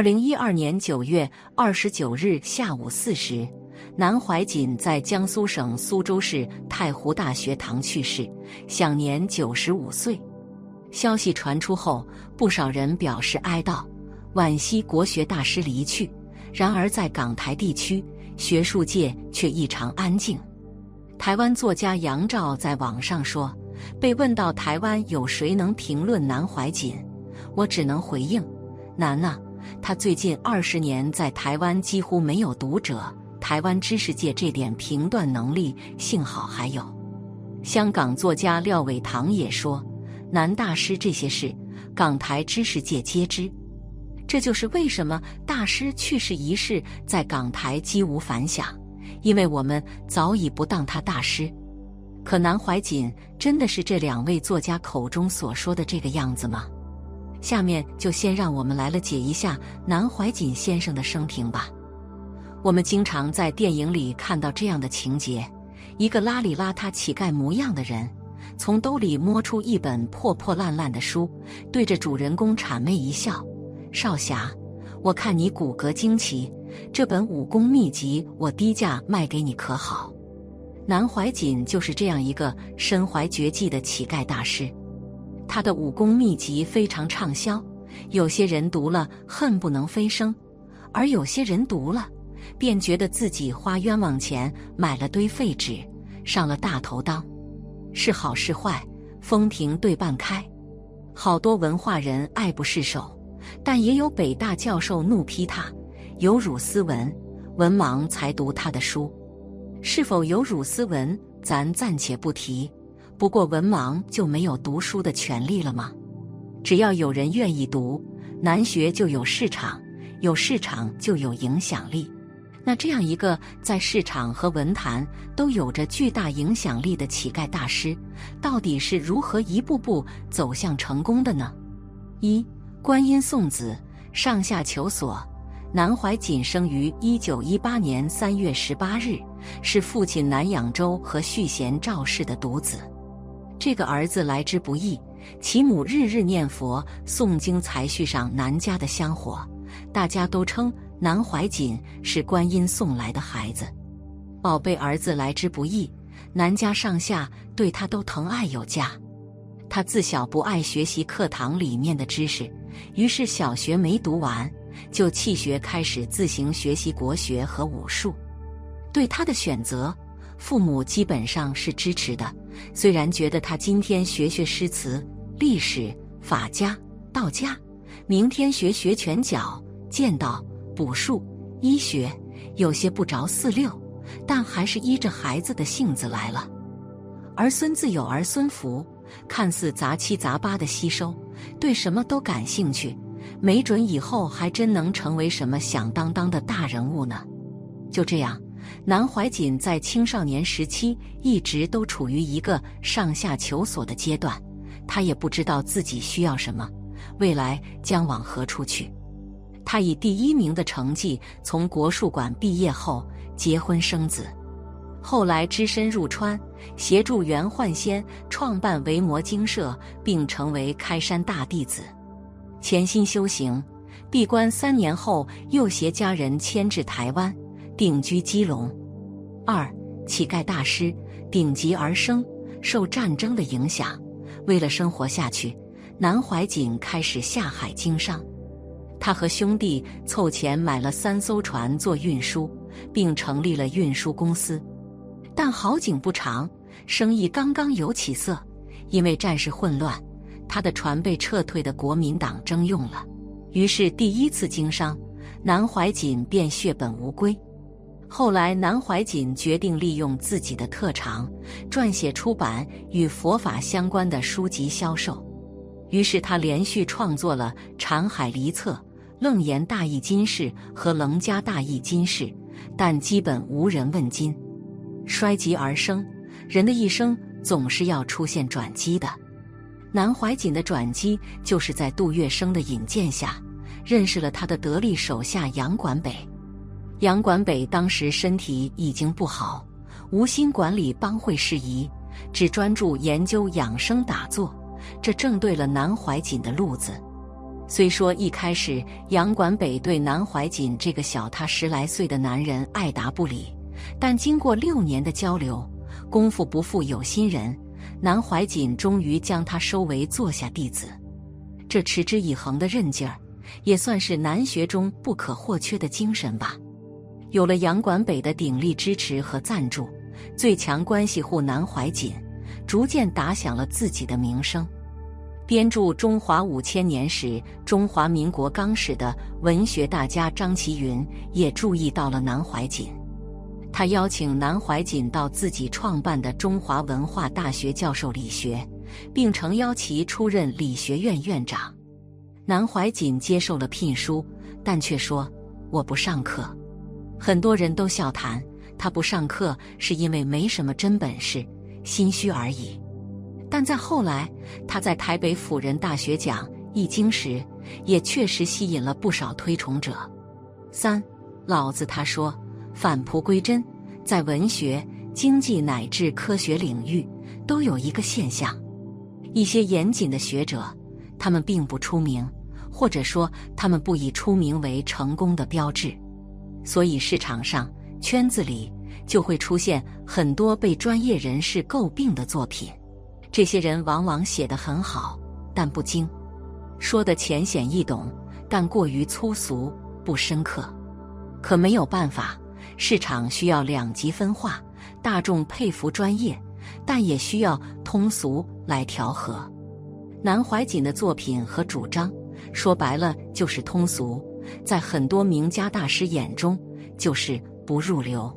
二零一二年九月二十九日下午四时，南怀瑾在江苏省苏州市太湖大学堂去世，享年九十五岁。消息传出后，不少人表示哀悼，惋惜国学大师离去。然而，在港台地区，学术界却异常安静。台湾作家杨照在网上说：“被问到台湾有谁能评论南怀瑾，我只能回应：难啊！他最近二十年在台湾几乎没有读者。台湾知识界这点评断能力，幸好还有。”香港作家廖伟棠也说：“南大师这些事，港台知识界皆知。”这就是为什么大师去世一事在港台几无反响，因为我们早已不当他大师。可南怀瑾真的是这两位作家口中所说的这个样子吗？下面就先让我们来了解一下南怀瑾先生的生平吧。我们经常在电影里看到这样的情节：一个邋里邋遢乞丐模样的人，从兜里摸出一本破破烂烂的书，对着主人公谄媚一笑。少侠，我看你骨骼惊奇，这本武功秘籍我低价卖给你可好？南怀瑾就是这样一个身怀绝技的乞丐大师，他的武功秘籍非常畅销，有些人读了恨不能飞升，而有些人读了便觉得自己花冤枉钱买了堆废纸，上了大头当，是好是坏，风评对半开，好多文化人爱不释手。但也有北大教授怒批他有辱斯文，文盲才读他的书，是否有辱斯文，咱暂且不提。不过文盲就没有读书的权利了吗？只要有人愿意读，难学就有市场，有市场就有影响力。那这样一个在市场和文坛都有着巨大影响力的乞丐大师，到底是如何一步步走向成功的呢？一。观音送子，上下求索。南怀瑾生于一九一八年三月十八日，是父亲南养州和续弦赵氏的独子。这个儿子来之不易，其母日日念佛诵经，才续上南家的香火。大家都称南怀瑾是观音送来的孩子。宝贝儿子来之不易，南家上下对他都疼爱有加。他自小不爱学习课堂里面的知识。于是小学没读完，就弃学，开始自行学习国学和武术。对他的选择，父母基本上是支持的。虽然觉得他今天学学诗词、历史、法家、道家，明天学学拳脚、剑道、卜术、医学，有些不着四六，但还是依着孩子的性子来了。儿孙自有儿孙福，看似杂七杂八的吸收。对什么都感兴趣，没准以后还真能成为什么响当当的大人物呢。就这样，南怀瑾在青少年时期一直都处于一个上下求索的阶段，他也不知道自己需要什么，未来将往何处去。他以第一名的成绩从国术馆毕业后结婚生子，后来只身入川。协助袁焕先创办维摩经社，并成为开山大弟子，潜心修行，闭关三年后，又携家人迁至台湾，定居基隆。二乞丐大师顶级而生，受战争的影响，为了生活下去，南怀瑾开始下海经商。他和兄弟凑钱买了三艘船做运输，并成立了运输公司。但好景不长，生意刚刚有起色，因为战事混乱，他的船被撤退的国民党征用了。于是第一次经商，南怀瑾便血本无归。后来，南怀瑾决定利用自己的特长，撰写出版与佛法相关的书籍销售。于是他连续创作了《禅海离册》《楞严大义金饰》和《楞伽大义金饰》，但基本无人问津。衰极而生，人的一生总是要出现转机的。南怀瑾的转机就是在杜月笙的引荐下，认识了他的得力手下杨管北。杨管北当时身体已经不好，无心管理帮会事宜，只专注研究养生打坐，这正对了南怀瑾的路子。虽说一开始杨管北对南怀瑾这个小他十来岁的男人爱答不理，但经过六年的交流，功夫不负有心人，南怀瑾终于将他收为座下弟子。这持之以恒的韧劲儿，也算是南学中不可或缺的精神吧。有了杨管北的鼎力支持和赞助，最强关系户南怀瑾逐渐打响了自己的名声。编著《中华五千年史》《中华民国纲史》的文学大家张其云也注意到了南怀瑾，他邀请南怀瑾到自己创办的中华文化大学教授理学，并诚邀其出任理学院院长。南怀瑾接受了聘书，但却说：“我不上课。”很多人都笑谈他不上课是因为没什么真本事，心虚而已。但在后来，他在台北辅仁大学讲《易经》时，也确实吸引了不少推崇者。三，老子他说，返璞归真，在文学、经济乃至科学领域，都有一个现象：一些严谨的学者，他们并不出名，或者说他们不以出名为成功的标志，所以市场上、圈子里就会出现很多被专业人士诟病的作品。这些人往往写得很好，但不精，说的浅显易懂，但过于粗俗不深刻。可没有办法，市场需要两极分化，大众佩服专业，但也需要通俗来调和。南怀瑾的作品和主张，说白了就是通俗，在很多名家大师眼中就是不入流。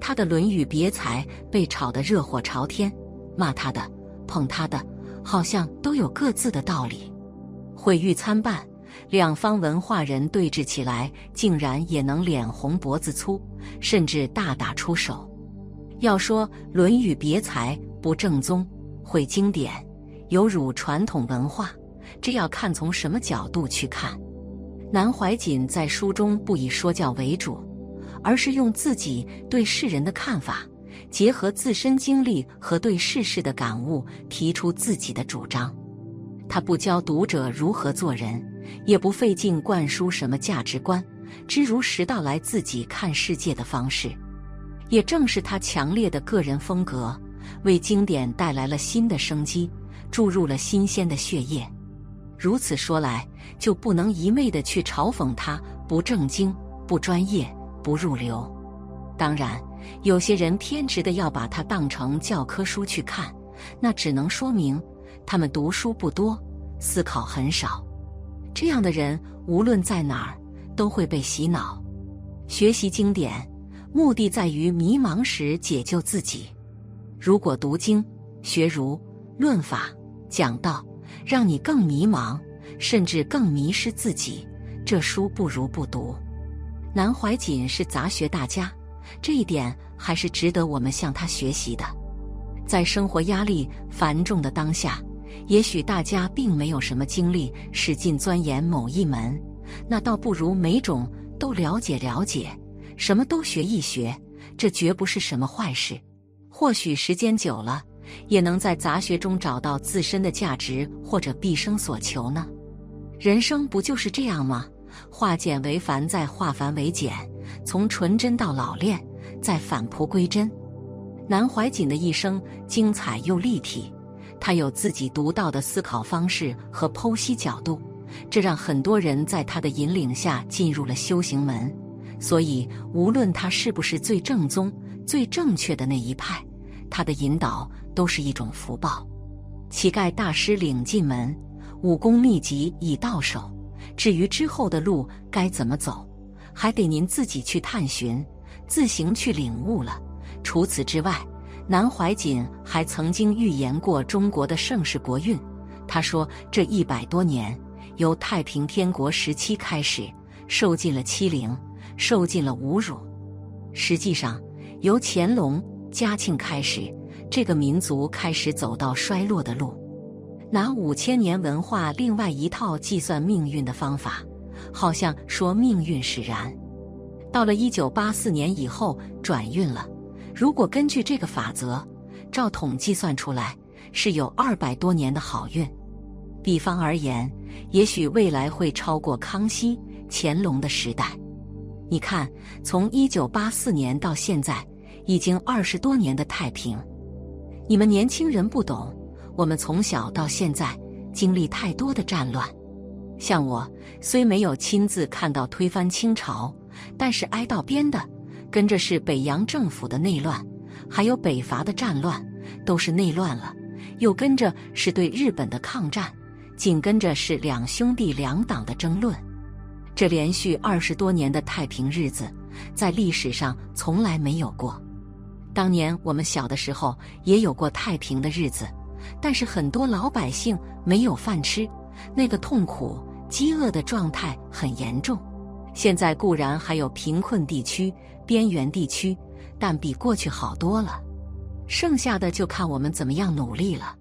他的《论语别裁》被炒得热火朝天，骂他的。捧他的，好像都有各自的道理，毁誉参半。两方文化人对峙起来，竟然也能脸红脖子粗，甚至大打出手。要说《论语别裁》不正宗、毁经典，有辱传统文化，这要看从什么角度去看。南怀瑾在书中不以说教为主，而是用自己对世人的看法。结合自身经历和对世事的感悟，提出自己的主张。他不教读者如何做人，也不费劲灌输什么价值观，知如实道来自己看世界的方式。也正是他强烈的个人风格，为经典带来了新的生机，注入了新鲜的血液。如此说来，就不能一昧的去嘲讽他不正经、不专业、不入流。当然。有些人偏执的要把它当成教科书去看，那只能说明他们读书不多，思考很少。这样的人无论在哪儿都会被洗脑。学习经典，目的在于迷茫时解救自己。如果读经、学儒、论法、讲道，让你更迷茫，甚至更迷失自己，这书不如不读。南怀瑾是杂学大家。这一点还是值得我们向他学习的。在生活压力繁重的当下，也许大家并没有什么精力使劲钻研某一门，那倒不如每种都了解了解，什么都学一学，这绝不是什么坏事。或许时间久了，也能在杂学中找到自身的价值或者毕生所求呢。人生不就是这样吗？化简为繁，再化繁为简。从纯真到老练，再返璞归真。南怀瑾的一生精彩又立体，他有自己独到的思考方式和剖析角度，这让很多人在他的引领下进入了修行门。所以，无论他是不是最正宗、最正确的那一派，他的引导都是一种福报。乞丐大师领进门，武功秘籍已到手，至于之后的路该怎么走？还得您自己去探寻，自行去领悟了。除此之外，南怀瑾还曾经预言过中国的盛世国运。他说：“这一百多年，由太平天国时期开始，受尽了欺凌，受尽了侮辱；实际上，由乾隆、嘉庆开始，这个民族开始走到衰落的路。拿五千年文化另外一套计算命运的方法。”好像说命运使然，到了一九八四年以后转运了。如果根据这个法则，照统计算出来是有二百多年的好运。比方而言，也许未来会超过康熙、乾隆的时代。你看，从一九八四年到现在，已经二十多年的太平。你们年轻人不懂，我们从小到现在经历太多的战乱。像我，虽没有亲自看到推翻清朝，但是挨到边的，跟着是北洋政府的内乱，还有北伐的战乱，都是内乱了；又跟着是对日本的抗战，紧跟着是两兄弟两党的争论。这连续二十多年的太平日子，在历史上从来没有过。当年我们小的时候也有过太平的日子，但是很多老百姓没有饭吃，那个痛苦、饥饿的状态很严重。现在固然还有贫困地区、边缘地区，但比过去好多了。剩下的就看我们怎么样努力了。